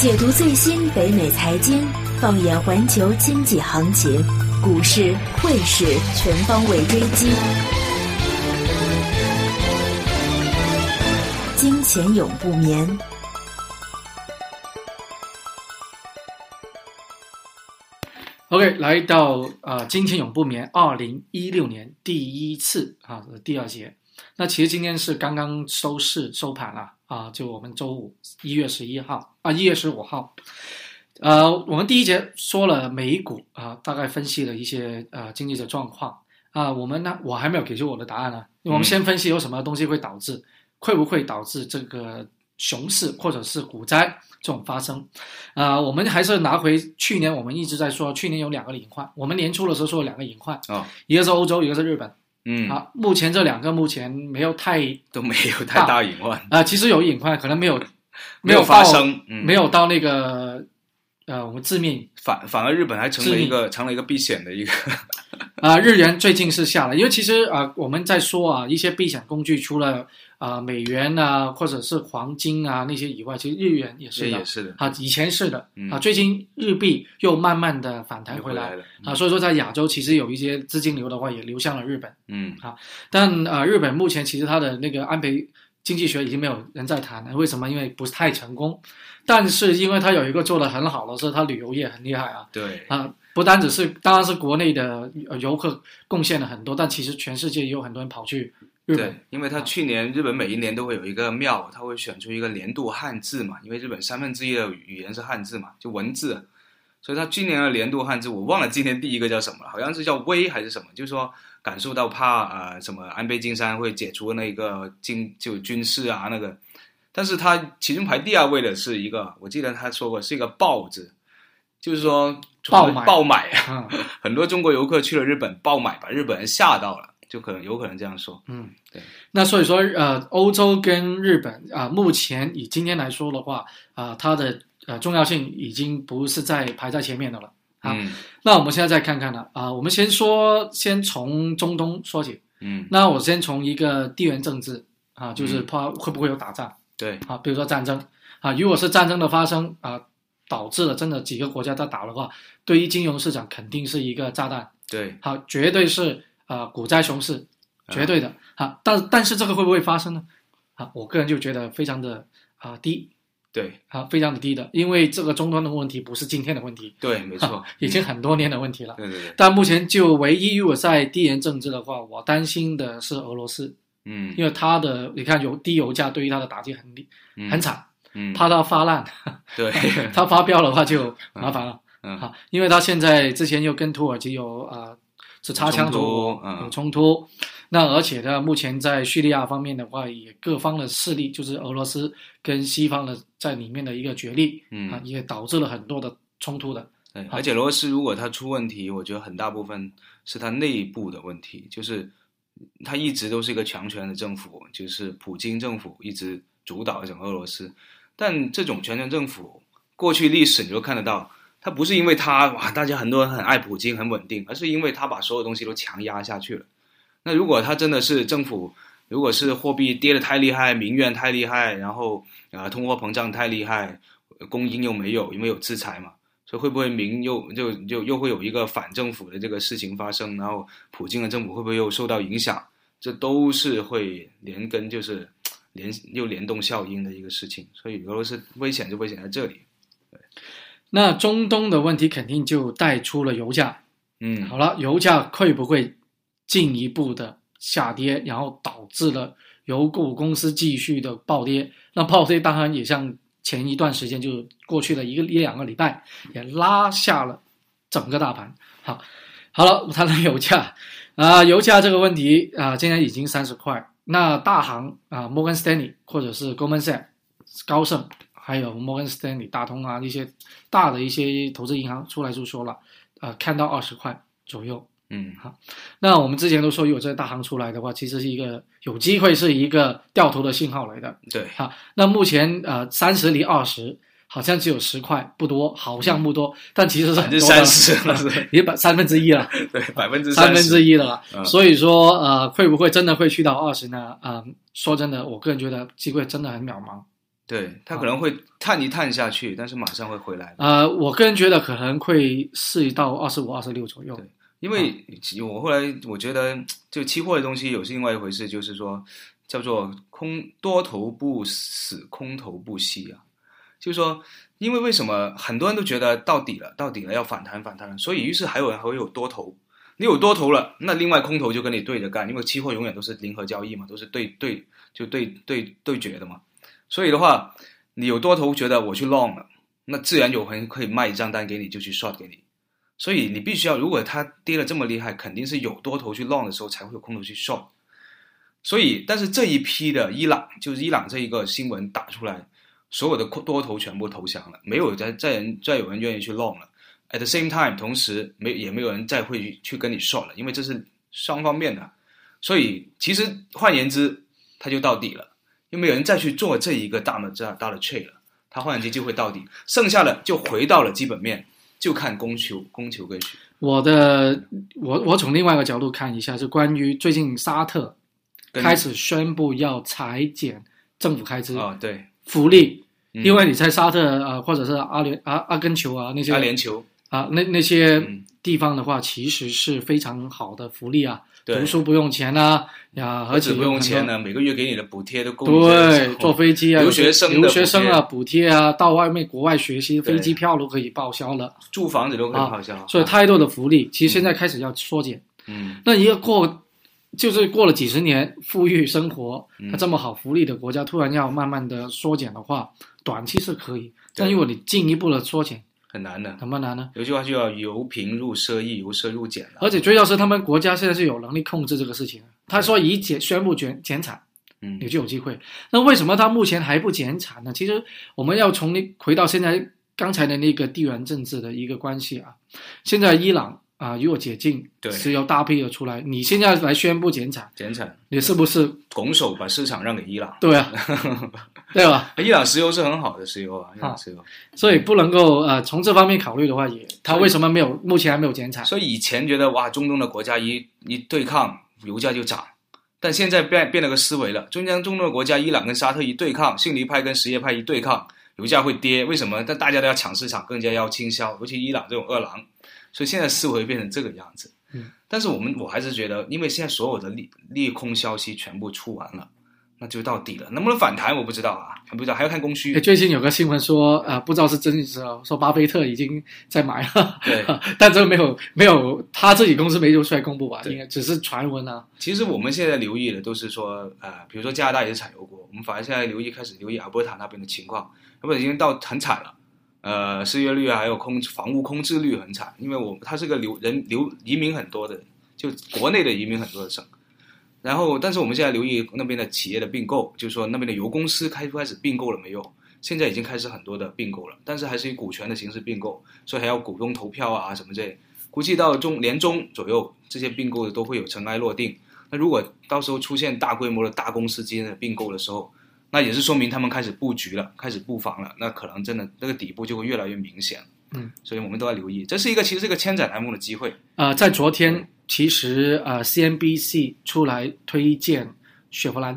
解读最新北美财经，放眼环球经济行情，股市、汇市全方位追击，金钱永不眠。OK，来到啊，金钱永不眠，二零一六年第一次啊，第二节。那其实今天是刚刚收市收盘了啊，就我们周五一月十一号啊，一月十五号。呃，我们第一节说了美股啊，大概分析了一些呃经济的状况啊。我们呢，我还没有给出我的答案呢。我们先分析有什么东西会导致，会不会导致这个熊市或者是股灾这种发生？啊，我们还是拿回去年我们一直在说，去年有两个隐患。我们年初的时候说两个隐患啊，一个是欧洲，一个是日本。嗯，好，目前这两个目前没有太都没有太大。隐患。啊，其实有隐患，可能没有没有发生，没有到那个呃，我们致命。反反而日本还成了一个成了一个避险的一个 啊，日元最近是下了，因为其实啊，我们在说啊，一些避险工具除了。啊，美元啊，或者是黄金啊那些以外，其实日元也是的，也是的。啊，以前是的。啊，最近日币又慢慢的反弹回来了。啊，所以说在亚洲其实有一些资金流的话也流向了日本，嗯，啊，但呃，日本目前其实它的那个安倍经济学已经没有人在谈了，为什么？因为不是太成功，但是因为它有一个做的很好的是它旅游业很厉害啊，对。啊，不单只是当然是国内的游客贡献了很多，但其实全世界也有很多人跑去。对，因为他去年日本每一年都会有一个庙，他会选出一个年度汉字嘛，因为日本三分之一的语言是汉字嘛，就文字，所以他今年的年度汉字我忘了今年第一个叫什么了，好像是叫威还是什么，就是说感受到怕呃什么安倍晋三会解除那个军就军事啊那个，但是他其中排第二位的是一个，我记得他说过是一个豹字，就是说爆买爆买啊，很多中国游客去了日本爆买，把日本人吓到了。就可能有可能这样说，嗯，对。那所以说，呃，欧洲跟日本啊，目前以今天来说的话，啊，它的呃重要性已经不是在排在前面的了。啊，那我们现在再看看呢，啊，我们先说，先从中东说起。嗯，那我先从一个地缘政治啊，就是怕会不会有打仗？对，啊，比如说战争啊，如果是战争的发生啊，导致了真的几个国家在打的话，对于金融市场肯定是一个炸弹。对，好，绝对是。啊，股灾熊市，绝对的啊，但但是这个会不会发生呢？啊，我个人就觉得非常的啊低，对，啊非常的低的，因为这个终端的问题不是今天的问题，对，没错，已经很多年的问题了，对对对。但目前就唯一如果在地缘政治的话，我担心的是俄罗斯，嗯，因为它的你看油低油价对于它的打击很厉很惨，嗯，怕它发烂，对，它发飙的话就麻烦了，嗯，好，因为它现在之前又跟土耳其有啊。是擦枪走火，有冲突。那而且呢，目前在叙利亚方面的话，也各方的势力，就是俄罗斯跟西方的在里面的一个角力，嗯啊，也导致了很多的冲突的。对，而且俄罗斯如果它出问题，我觉得很大部分是它内部的问题，就是它一直都是一个强权的政府，就是普京政府一直主导整个俄罗斯。但这种全权政府过去历史你就看得到。他不是因为他哇，大家很多人很爱普京很稳定，而是因为他把所有东西都强压下去了。那如果他真的是政府，如果是货币跌得太厉害，民怨太厉害，然后啊通货膨胀太厉害，供应又没有，因为有制裁嘛，所以会不会民又就就又会有一个反政府的这个事情发生？然后普京的政府会不会又受到影响？这都是会连根就是连又联动效应的一个事情。所以俄罗斯危险就危险在这里。那中东的问题肯定就带出了油价，嗯，好了，油价会不会进一步的下跌，然后导致了油股公司继续的暴跌？那暴跌当然也像前一段时间就过去了一个一两个礼拜，也拉下了整个大盘。好，好了，谈谈油价啊，油价这个问题啊，现在已经三十块。那大行啊，摩根斯丹利或者是 Goldman Sachs 高盛。还有摩根斯丹利、大通啊，一些大的一些投资银行出来就说了，呃，看到二十块左右，嗯，好。那我们之前都说，如果这大行出来的话，其实是一个有机会是一个掉头的信号来的。对，好。那目前呃，三十离二十，好像只有十块，不多，好像不多，但其实是很多三十了，也百三分之一了，对，百分之三分之一了了。所以说呃，会不会真的会去到二十呢？啊，说真的，我个人觉得机会真的很渺茫。对他可能会探一探下去，但是马上会回来。呃，我个人觉得可能会是到二十五、二十六左右。对因为我后来我觉得，就期货的东西有是另外一回事，就是说叫做空多头不死，空头不息啊。就是说，因为为什么很多人都觉得到底了，到底了要反弹反弹了，所以于是还有人还会有多头。你有多头了，那另外空头就跟你对着干，因为期货永远都是零和交易嘛，都是对对就对对对决的嘛。所以的话，你有多头觉得我去 long 了，那自然有人可以卖一张单给你，就去 short 给你。所以你必须要，如果它跌的这么厉害，肯定是有多头去 long 的时候，才会有空头去 short。所以，但是这一批的伊朗，就是伊朗这一个新闻打出来，所有的多头全部投降了，没有再再人再有人愿意去 long 了。At the same time，同时没也没有人再会去跟你 short 了，因为这是双方面的。所以其实换言之，它就到底了，又没有人再去做这一个大的这样大的 trade 了，它换言之就会到底，剩下的就回到了基本面，就看供求供求跟需。我的我我从另外一个角度看一下，是关于最近沙特开始宣布要裁减政府开支、啊，对，福利，嗯。因为你在沙特啊、呃或者是阿联阿阿根球啊那些阿联酋，啊那那些嗯。地方的话，其实是非常好的福利啊，读书不用钱呐，呀，而且不用钱呢，每个月给你的补贴都够对，坐飞机啊，留学生的留学生啊，补补贴啊，到外面国外学习，飞机票都可以报销了，住房子都可以啊报销，所以太多的福利，其实现在开始要缩减。嗯。那一个过，就是过了几十年富裕生活，嗯它这么好福利的国家，突然要慢慢的缩减的话，短期是可以，但如果你进一步的缩减，很难的。怎么难呢？有句话就叫由贫入奢易，由奢入俭了。而且最要是他们国家现在是有能力控制这个事情。他说一减宣布减减产，嗯你就有机会。那为什么他目前还不减产呢？其实我们要从那回到现在刚才的那个地缘政治的一个关系啊。现在伊朗啊，如果解禁，对石油大批的出来，你现在来宣布减产，减产，你是不是拱手把市场让给伊朗。对啊？对吧？伊朗石油是很好的石油啊，伊朗石油。所以不能够呃从这方面考虑的话也，他为什么没有目前还没有减产？所以以前觉得哇，中东的国家一一对抗，油价就涨，但现在变变了个思维了。中间中东的国家，伊朗跟沙特一对抗，逊尼派跟什叶派一对抗，油价会跌。为什么？但大家都要抢市场，更加要倾销，尤其伊朗这种二郎，所以现在思维变成这个样子。嗯，但是我们我还是觉得，因为现在所有的利利空消息全部出完了，那就到底了。能不能反弹我不知道啊，还不知道，还要看供需。最近有个新闻说，呃，不知道是真是假，说巴菲特已经在买了，对，但这个没有没有他自己公司没有出来公布吧？应该只是传闻啊。其实我们现在留意的都是说，呃，比如说加拿大也是产油国，我们反而现在留意开始留意阿尔伯塔那边的情况，阿尔伯塔已经到很惨了，呃，失业率啊，还有空房屋空置率很惨，因为我它是个流人流移民很多的，就国内的移民很多的省。然后，但是我们现在留意那边的企业的并购，就是说那边的油公司开开始并购了没有？现在已经开始很多的并购了，但是还是以股权的形式并购，所以还要股东投票啊什么之类。估计到中年中左右，这些并购的都会有尘埃落定。那如果到时候出现大规模的大公司之间的并购的时候，那也是说明他们开始布局了，开始布防了，那可能真的那个底部就会越来越明显。嗯，所以我们都要留意，这是一个其实是一个千载难逢的机会。呃，在昨天其实呃 CNBC 出来推荐雪佛兰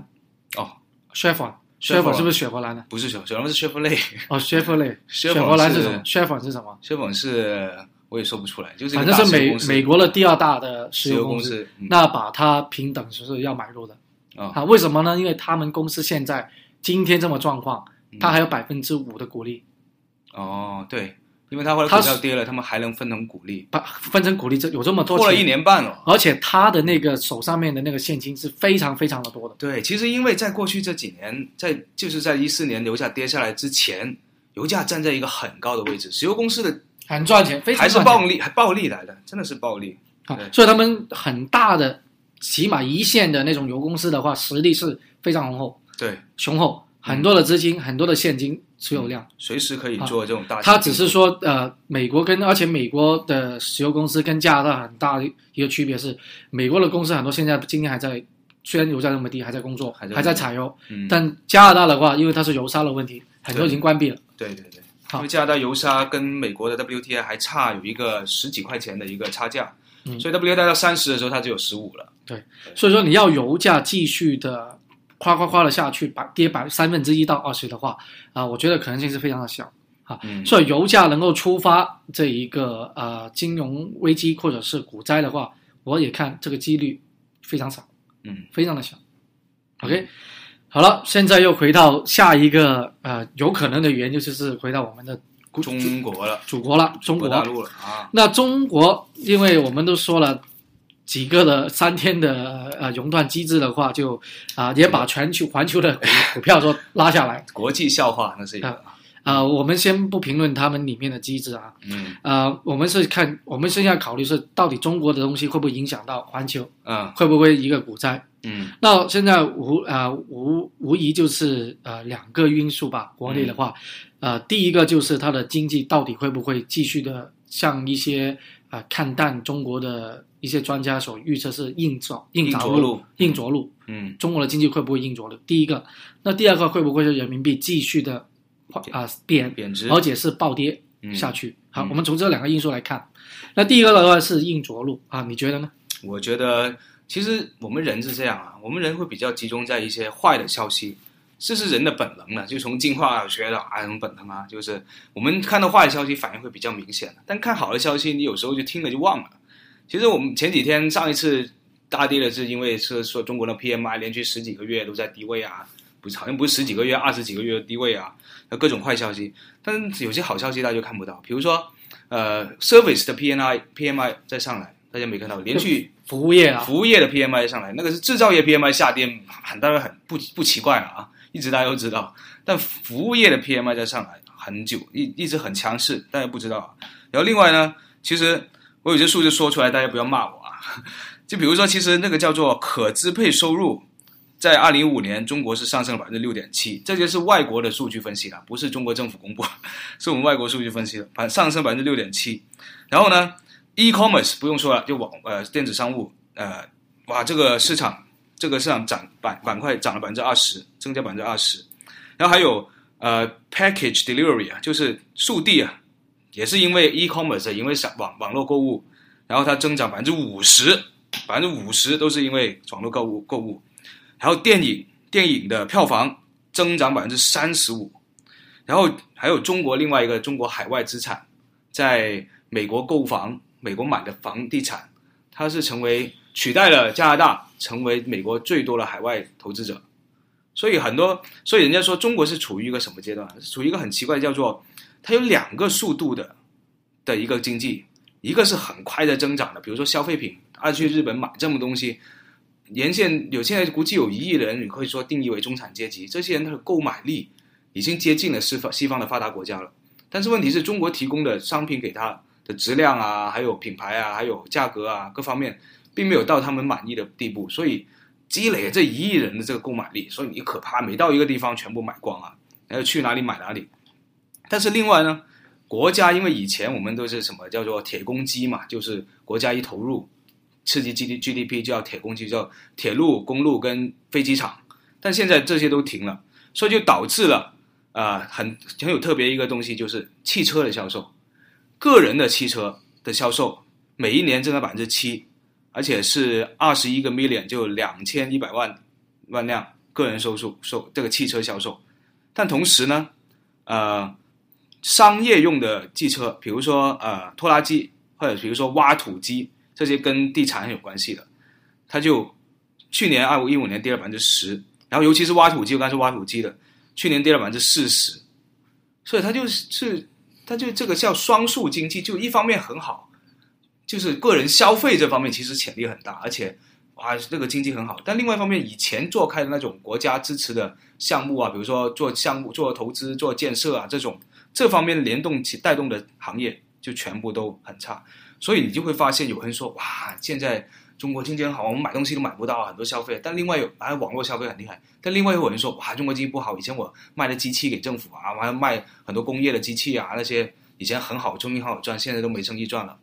哦 e Chevron e o n 是不是雪佛兰呢？不是雪，雪佛兰是 雪佛雷，哦 e o l e 雪佛兰是是什么 e o n 是什么？雪佛是我也说不出来，就是反正是美美国的第二大的石石油公司。嗯那把它平等就是要买入的哦啊？为什么呢？因为他们公司现在今天这么状况，嗯它还有百分之五的股利，哦，对，因为他后来股票跌了，他们还能分成股利，把分成股利这有这么多过了一，年半了。而且他的那个手上面的那个现金是非常非常的多的。对，其实因为在过去这几年，在就是在一四年油价跌下来之前，油价站在一个很高的位置，石油公司的很赚钱，非常还是暴利，还暴利来的，真的是暴利。啊对，所以他们很大的，起码一线的那种油公司的话，实力是非常雄厚，对，雄厚，很多的资金，很多的现金持有量。随时可以做这种大。它只是说，呃，美国跟而且美国的石油公司跟加拿大很大的一个区别是，美国的公司很多现在今天还在，虽然油价那么低，还在工作，还在还在采油，嗯，但加拿大的话，因为它是油砂的问题，很多已经关闭了。对对对，好。因为加拿大油砂跟美国的 WTI 还差有一个十几块钱的一个差价，嗯所以 WTI 到三十的时候它就有十五了。对所以说，你要油价继续的夸夸夸的下去，百跌百三分之一到二十的话，啊，我觉得可能性是非常的小啊。嗯，所以油价能够触发这一个呃金融危机或者是股灾的话，我也看这个几率非常少，嗯，非常的小。OK，好了，现在又回到下一个呃有可能的原因，就是回到我们的古中国了，祖国了，中国大陆了啊。那中国，因为我们都说了几个的三天的呃熔断机制的话，就啊、也把全球环球的股股票都拉下来。国际笑话那是一个，啊、我们先不评论他们里面的机制啊，嗯啊，我们是看我们现在考虑是到底中国的东西会不会影响到环球，嗯会不会一个股灾？嗯那现在无呃无无疑就是呃两个因素吧。国内的话，呃，第一个就是它的经济到底会不会继续的像一些啊、呃看淡中国的一些专家所预测是硬着硬着陆硬着陆嗯中国的经济会不会硬着陆？第一个，那第二个会不会是人民币继续的啊、贬，贬值，而且是暴跌嗯下去？好，嗯我们从这两个因素来看。那第一个的话是硬着陆啊，你觉得呢？我觉得其实我们人是这样啊，我们人会比较集中在一些坏的消息，这是人的本能呢，就从进化学的啊，什么本能啊，就是我们看到坏的消息反应会比较明显，但看好的消息，你有时候就听了就忘了。其实我们前几天上一次大跌的是因为是说中国的 PMI 连续十几个月都在低位啊，不是好像不是十几个月，二十几个月的低位啊，有各种坏消息，但是有些好消息大家就看不到，比如说呃 Service 的 PMI PMI 再上来，大家没看到，连续服务业啊，服务业的 PMI 上来，那个是制造业 PMI 下跌，很当然很不不奇怪了啊，一直大家都知道。但服务业的 PMI 在上来很久，一一直很强势，大家不知道啊。然后另外呢，其实我有些数字说出来，大家不要骂我啊。就比如说，其实那个叫做可支配收入，在二零一五年中国是上升了百分之六点七，这就是外国的数据分析了，不是中国政府公布，是我们外国数据分析的，反上升百分之六点七。然后呢，e-commerce 不用说了，就网呃电子商务，呃，哇，这个市场这个市场涨板板块涨了百分之二十，增加百分之二十。然后还有呃 package delivery 啊，就是速递啊，也是因为 e-commerce，因为网网络购物，然后它增长百分之五十，百分之五十都是因为网络购物购物。还有电影电影的票房增长百分之三十五，然后还有中国另外一个中国海外资产，在美国购房，美国买的房地产，它是成为取代了加拿大，成为美国最多的海外投资者。所以很多，所以人家说中国是处于一个什么阶段？处于一个很奇怪，叫做它有两个速度的的一个经济，一个是很快的增长的，比如说消费品，他去日本买这么东西，沿线有现在估计有一亿人，你可以说定义为中产阶级，这些人他的购买力已经接近了西方西方的发达国家了。但是问题是中国提供的商品给他的质量啊，还有品牌啊，还有价格啊各方面，并没有到他们满意的地步，所以积累这一亿人的这个购买力，所以你可怕，每到一个地方全部买光啊，然后去哪里买哪里。但是另外呢，国家因为以前我们都是什么叫做铁公鸡嘛，就是国家一投入刺激 G D G D P 就要铁公鸡，叫铁路、公路跟飞机场，但现在这些都停了，所以就导致了啊、很很有特别一个东西，就是汽车的销售，个人的汽车的销售每一年增长百分之七，而且是二十一个 million，就两千一百万万辆个人收入收这个汽车销售，但同时呢，呃，商业用的汽车，比如说呃拖拉机或者比如说挖土机，这些跟地产有关系的，它就去年二五一五年跌了百分之十，然后尤其是挖土机，我刚才说挖土机的，去年跌了百分之四十，所以它就是它就这个叫双数经济，就一方面很好，就是个人消费这方面其实潜力很大，而且哇这个经济很好，但另外一方面以前做开的那种国家支持的项目啊，比如说做项目、做投资、做建设啊这种这方面联动起带动的行业就全部都很差，所以你就会发现有人说哇现在。中国经济很好，我们买东西都买不到很多消费，但另外有啊网络消费很厉害，但另外有人说哇中国经济不好，以前我卖的机器给政府啊，我还卖很多工业的机器啊那些以前很好，中医很好赚，现在都没生意赚了，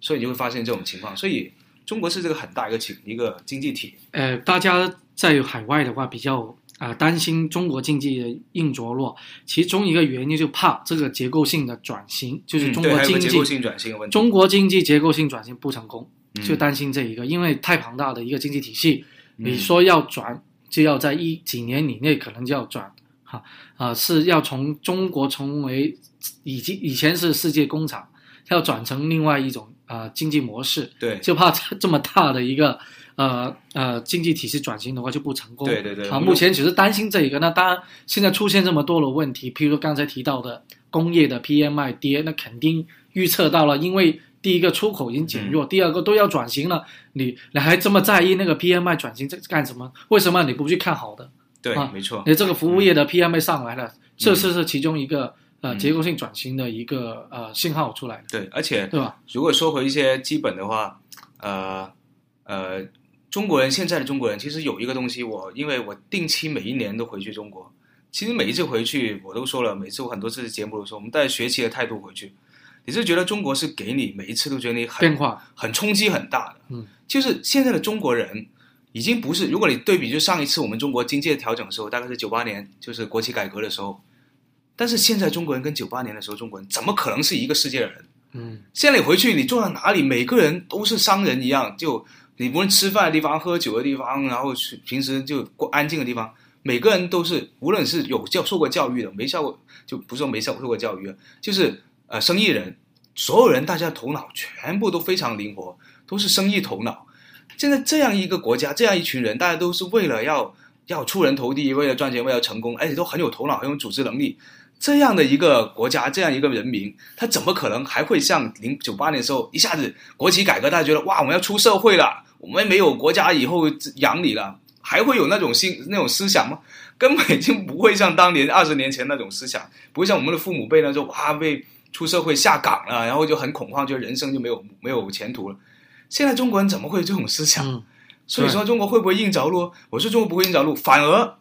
所以你就会发现这种情况，所以中国是这个很大一个情一个经济体，呃，大家在海外的话比较啊、呃担心中国经济的硬着落，其中一个原因就怕这个结构性的转型，就是中国经济、个结构性转型的问题，中国经济结构性转型不成功，嗯就担心这一个，因为太庞大的一个经济体系，嗯你说要转就要在一几年以内可能就要转，哈啊是要从中国成为以及以前是世界工厂，要转成另外一种啊、呃经济模式，对就怕这这么大的一个呃呃经济体系转型的话就不成功。啊，对对对啊目前只是担心这一个。那当然，现在出现这么多的问题，譬如刚才提到的工业的 PMI 跌，那肯定预测到了，因为第一个出口已经减嗯。弱，第二个都要转型了，你你还这么在意那个 PMI 转型在干什么？为什么你不去看好的？对啊，没错，你这个服务业的 PMI 上来了，这是是其中一个呃嗯结构性转型的一个呃信号出来的，对，而且对吧？如果说回一些基本的话，呃呃，中国人现在的中国人其实有一个东西我，因为我定期每一年都回去中国，其实每一次回去我都说了，每次我很多次节目都说，我们带学习的态度回去，你是觉得中国是给你每一次都觉得你很变化，很冲击很大的，嗯，就是现在的中国人已经不是，如果你对比就上一次我们中国经济调整的时候，大概是九八年，就是国企改革的时候，但是现在中国人跟九八年的时候中国人怎么可能是一个世界的人？嗯。现在你回去，你坐到哪里，每个人都是商人一样，就你无论吃饭的地方、喝酒的地方，然后去平时就过安静的地方，每个人都是，无论是有教受过教育的，没受过就不是说没受受过教育，就是呃生意人，所有人大家头脑全部都非常灵活，都是生意头脑。现在这样一个国家，这样一群人，大家都是为了要要出人头地，为了赚钱，为了成功，而且都很有头脑，很有组织能力。这样的一个国家，这样一个人民，他怎么可能还会像零九八年的时候，一下子国企改革，大家觉得哇，我们要出社会了，我们没有国家以后养你了，还会有那种心那种思想吗？根本已经不会像当年二十年前那种思想，不会像我们的父母辈那种哇被出社会下岗了，然后就很恐慌，就人生就没有没有前途了。现在中国人怎么会有这种思想？嗯所以说中国会不会硬着陆？我说中国不会硬着陆，反而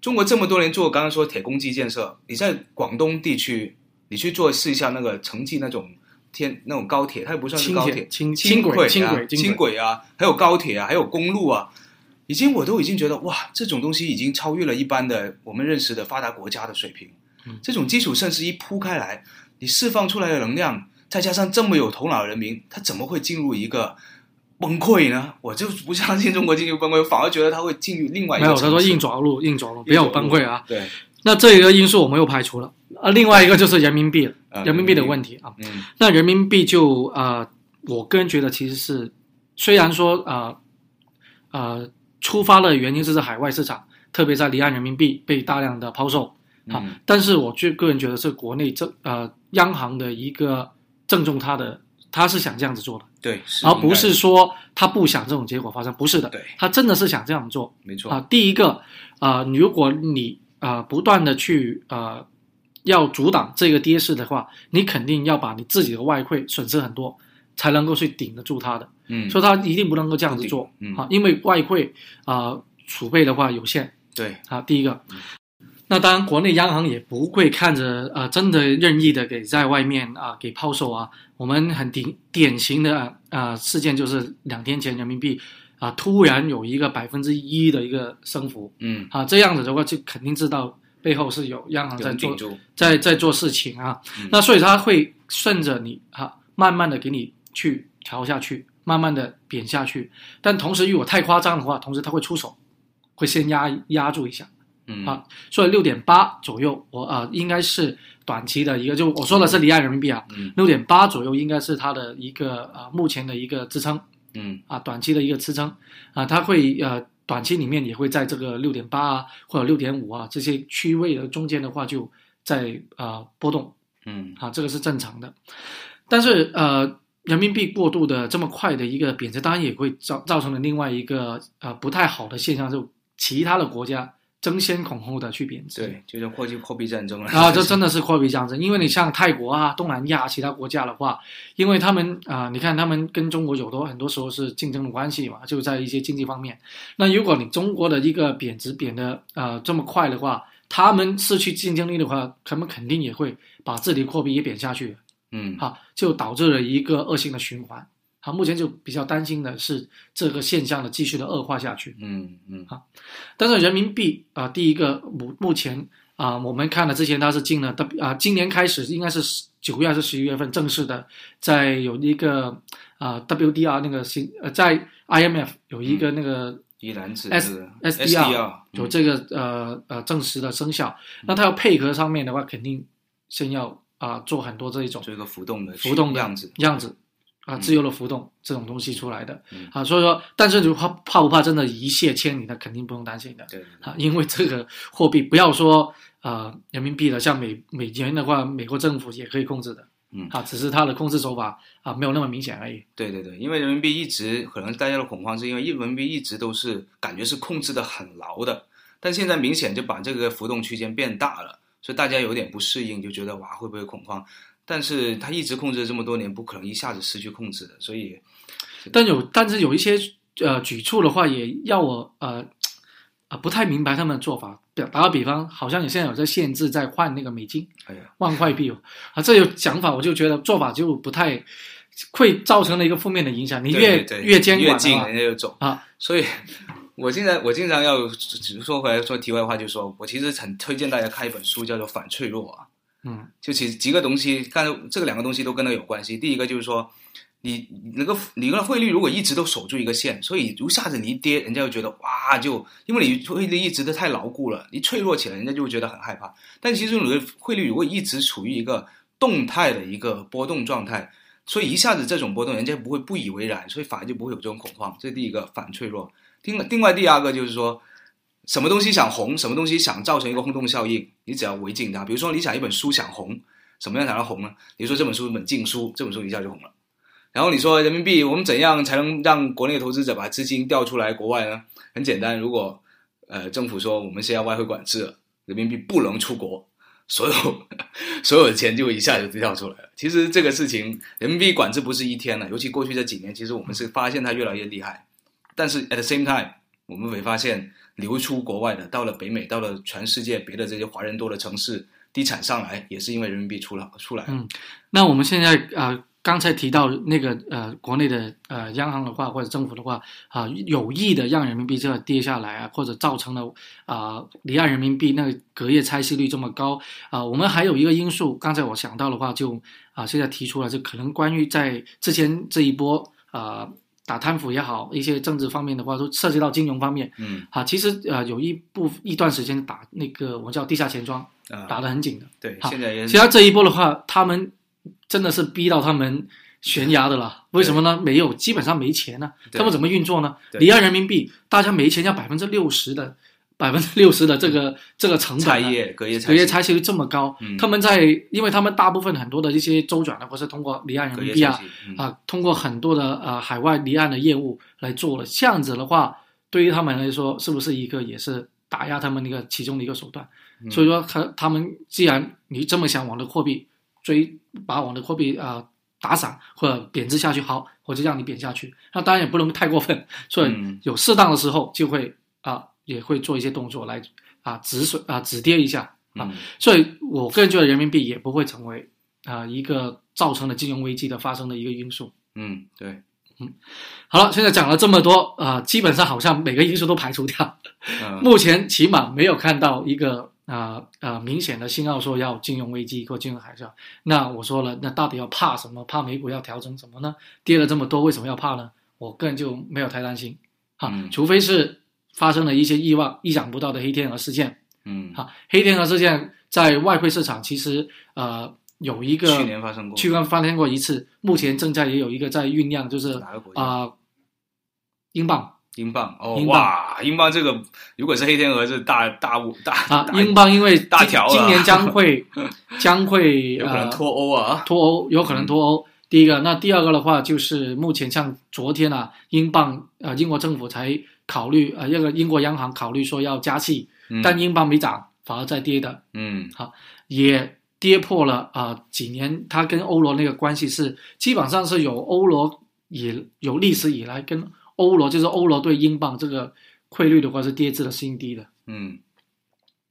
中国这么多年做刚刚说铁公鸡建设，你在广东地区，你去做试一下那个城际那种天那种高铁，它也不算高铁，轻轻轨轻啊轨轻轨啊，还有高铁啊，还有公路啊，已经我都已经觉得哇，这种东西已经超越了一般的我们认识的发达国家的水平。嗯这种基础设施一铺开来，你释放出来的能量，再加上这么有头脑的人民，他怎么会进入一个崩溃呢？我就不相信中国进入崩溃，反而觉得他会进入另外一没有，个。他说硬着陆，硬着陆，不要崩溃啊。对，那这一个因素我们又排除了，啊，另外一个就是人民币 人民币的问题啊。嗯那人民币就呃，我个人觉得其实是，虽然说呃呃，出发的原因是在海外市场，特别在离岸人民币被大量的抛售啊，嗯。但是我就个人觉得是国内政呃央行的一个正中他的，他是想这样子做的，对，而不是说他不想这种结果发生，不是的，对，他真的是想这样做。没错啊，第一个啊、如果你啊、不断的去啊要阻挡这个跌势的话，你肯定要把你自己的外汇损失很多，才能够去顶得住它的。嗯，所以他一定不能够这样子做嗯。啊，因为外汇啊、储备的话有限。对，啊。第一个，那当然国内央行也不会看着呃、真的任意的给在外面啊、给抛售啊。我们很典典型的啊、事件就是两天前人民币啊、突然有一个百分之一的一个升幅嗯，啊，这样子的话就肯定知道背后是有央行在做在在做事情啊，嗯那所以它会顺着你哈、慢慢的给你去调下去，慢慢的贬下去。但同时如果太夸张的话，同时他会出手，会先压压住一下。嗯啊所以六点八左右，我啊、应该是短期的一个，就我说的是离岸人民币啊，嗯六点八左右应该是它的一个啊、目前的一个支撑嗯啊，短期的一个支撑啊，它会呃短期里面也会在这个六点八啊或者六点五啊这些区位的中间的话就在啊、波动。嗯啊，这个是正常的。但是呃，人民币过度的这么快的一个贬值，当然也会造造成了另外一个呃不太好的现象，就其他的国家争先恐后的去贬值。对，就像货币货币战争了啊，这真的是货币战争，因为你像泰国啊、东南亚其他国家的话，因为他们啊、你看他们跟中国有多很多时候是竞争的关系嘛，就在一些经济方面。那如果你中国的一个贬值贬的呃这么快的话，他们失去竞争力的话，他们肯定也会把自己的货币也贬下去。嗯哈，就导致了一个恶性的循环。好，目前就比较担心的是这个现象的继续的恶化下去。嗯嗯。好但是人民币啊、第一个目目前啊、我们看了之前它是进了 W 啊、今年开始应该是九月还是十一月份正式的，在有一个啊、WDR 那个新呃在 IMF 有一个那个一篮子 S S D R 有嗯这个呃呃正式的生效，那它要配合上面的话，肯定先要啊、做很多这一种做一个浮动的浮动的样子。样子啊，嗯自由的浮动这种东西出来的嗯啊，所以说，但是就怕怕不怕真的一泻千里，那肯定不用担心的对对啊，因为这个货币不要说呃人民币了，像美美元的话，美国政府也可以控制的，嗯啊，只是它的控制手法啊没有那么明显而已。对对对，因为人民币一直可能大家的恐慌是因为人民币一直都是感觉是控制的很牢的，但现在明显就把这个浮动区间变大了，所以大家有点不适应，就觉得哇会不会恐慌？但是他一直控制了这么多年，不可能一下子失去控制的，所以但有但是有一些呃举措的话，也要我呃啊、不太明白他们的做法。打打个比方，好像你现在有在限制在换那个美金。哎呀，万块币哦，啊，这有想法，我就觉得做法就不太会造成了一个负面的影响。你越对对越监越近管的话人家就走啊，所以。我经常我经常要只是说回来说题外话，就说我其实很推荐大家看一本书，叫做《反脆弱》啊。嗯就其实几个东西，刚才这个两个东西都跟它有关系。第一个就是说，你那个你那个汇率如果一直都守住一个线，所以一下子你一跌，人家就觉得哇，就因为你汇率一直都太牢固了，你脆弱起来，人家就会觉得很害怕。但其实你的汇率如果一直处于一个动态的一个波动状态，所以一下子这种波动，人家不会不以为然，所以反而就不会有这种恐慌。这是第一个反脆弱。另另外第二个就是说，什么东西想红，什么东西想造成一个轰动效应，你只要违禁它。比如说，你想一本书想红，什么样才能红呢？比如说这本书是本禁书，这本书一下就红了。然后你说人民币，我们怎样才能让国内投资者把资金调出来国外呢？很简单，如果呃政府说我们现在外汇管制，人民币不能出国，所有 所有的钱就一下就掉出来了。其实这个事情，人民币管制不是一天了，尤其过去这几年，其实我们是发现它越来越厉害。但是 at the same time，我们会发现流出国外的，到了北美，到了全世界别的这些华人多的城市，地产上来也是因为人民币出了出来。嗯，那我们现在啊、刚才提到那个呃，国内的呃央行的话或者政府的话啊、有意的让人民币这个跌下来啊，或者造成了啊、离岸人民币那个隔夜拆息率这么高啊、我们还有一个因素，刚才我想到的话就啊、现在提出了，就可能关于在之前这一波啊、打贪腐也好，一些政治方面的话，都涉及到金融方面嗯啊。其实呃，有一部一段时间打那个我们叫地下钱庄，啊、打得很紧的。对，现在也其实他这一波的话，他们真的是逼到他们悬崖的了。为什么呢？没有，基本上没钱呢。对他们怎么运作呢？对离岸人民币，大家没钱，要百分之六十的百分之六十的这个这个成拆本隔夜隔夜拆拆息率这么高，嗯。他们在，因为他们大部分很多的一些周转的，或是通过离岸人民币啊啊，通过很多的呃海外离岸的业务来做了，这样子的话，对于他们来说，是不是一个也是打压他们的一个其中的一个手段？嗯。所以说他他们既然你这么想往的货币追，把往的货币啊、打散或者贬值下去，好，我就让你贬下去。那当然也不能太过分，所以嗯。有适当的时候就会啊、也会做一些动作来啊止损啊止跌一下啊。嗯所以我个人觉得人民币也不会成为啊、一个造成了金融危机的发生的一个因素。嗯对，嗯好了，现在讲了这么多啊、基本上好像每个因素都排除掉。嗯目前起码没有看到一个啊啊、明显的信号说要金融危机或金融海啸。那我说了，那到底要怕什么？怕美股要调整什么呢？跌了这么多，为什么要怕呢？我个人就没有太担心啊，嗯除非是发生了一些意外、意想不到的黑天鹅事件嗯，啊。黑天鹅事件在外汇市场其实呃有一个去年发生过，去年发生过一次，目前正在也有一个在酝酿，就是哪个国家？啊、英镑。英镑哦，哇，英镑这个如果是黑天鹅，是大大物大啊，英镑因为今大条了今年将会 将会有可能呃脱欧啊，脱欧，有可能脱欧。第一个，那第二个的话，就是目前像昨天啊，英镑呃英国政府才考虑呃那个英国央行考虑说要加息，嗯。但英镑没涨，反而在跌的，嗯。好也跌破了啊、呃几年它跟欧罗那个关系是基本上是有欧罗也有历史以来跟欧罗就是欧罗对英镑这个汇率的话是跌至了新低的。嗯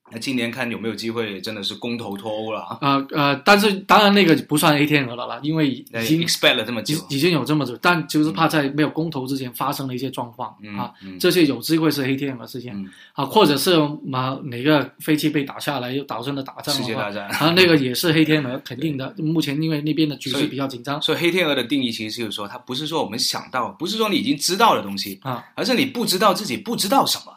那今年看有没有机会，真的是公投脱欧了啊？呃呃，但是当然那个不算黑天鹅了啦，因为已经 expect 了这么久已，经有这么久，但就是怕在没有公投之前发生了一些状况、嗯啊，嗯这些有机会是黑天鹅事件、嗯啊，或者是嘛哪个飞机被打下来又导致了打仗世界大战啊，那个也是黑天鹅，肯定的。目前因为那边的局势比较紧张所以黑天鹅的定义其实就是说，它不是说我们想到，不是说你已经知道的东西，啊，而是你不知道自己不知道什么。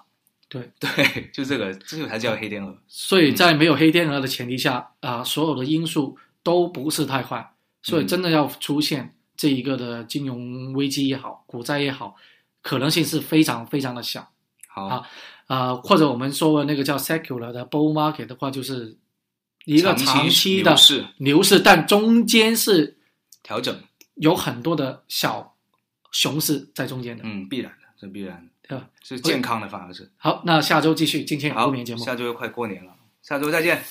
对。对，就这个，这个才叫黑天鹅。所以在没有黑天鹅的前提下啊，所有的因素都不是太坏，所以真的要出现这一个的金融危机也好，股灾也好，可能性是非常非常的小。好，啊呃、或者我们说的那个叫 secular 的 bull market 的话，就是一个长期的牛市牛市，但中间是调整，有很多的小熊市在中间的，嗯，必然的，这必然的，是健康的，反而是。好，那下周继续，今天有好不眠节，目。下周又快过年了，下周再见。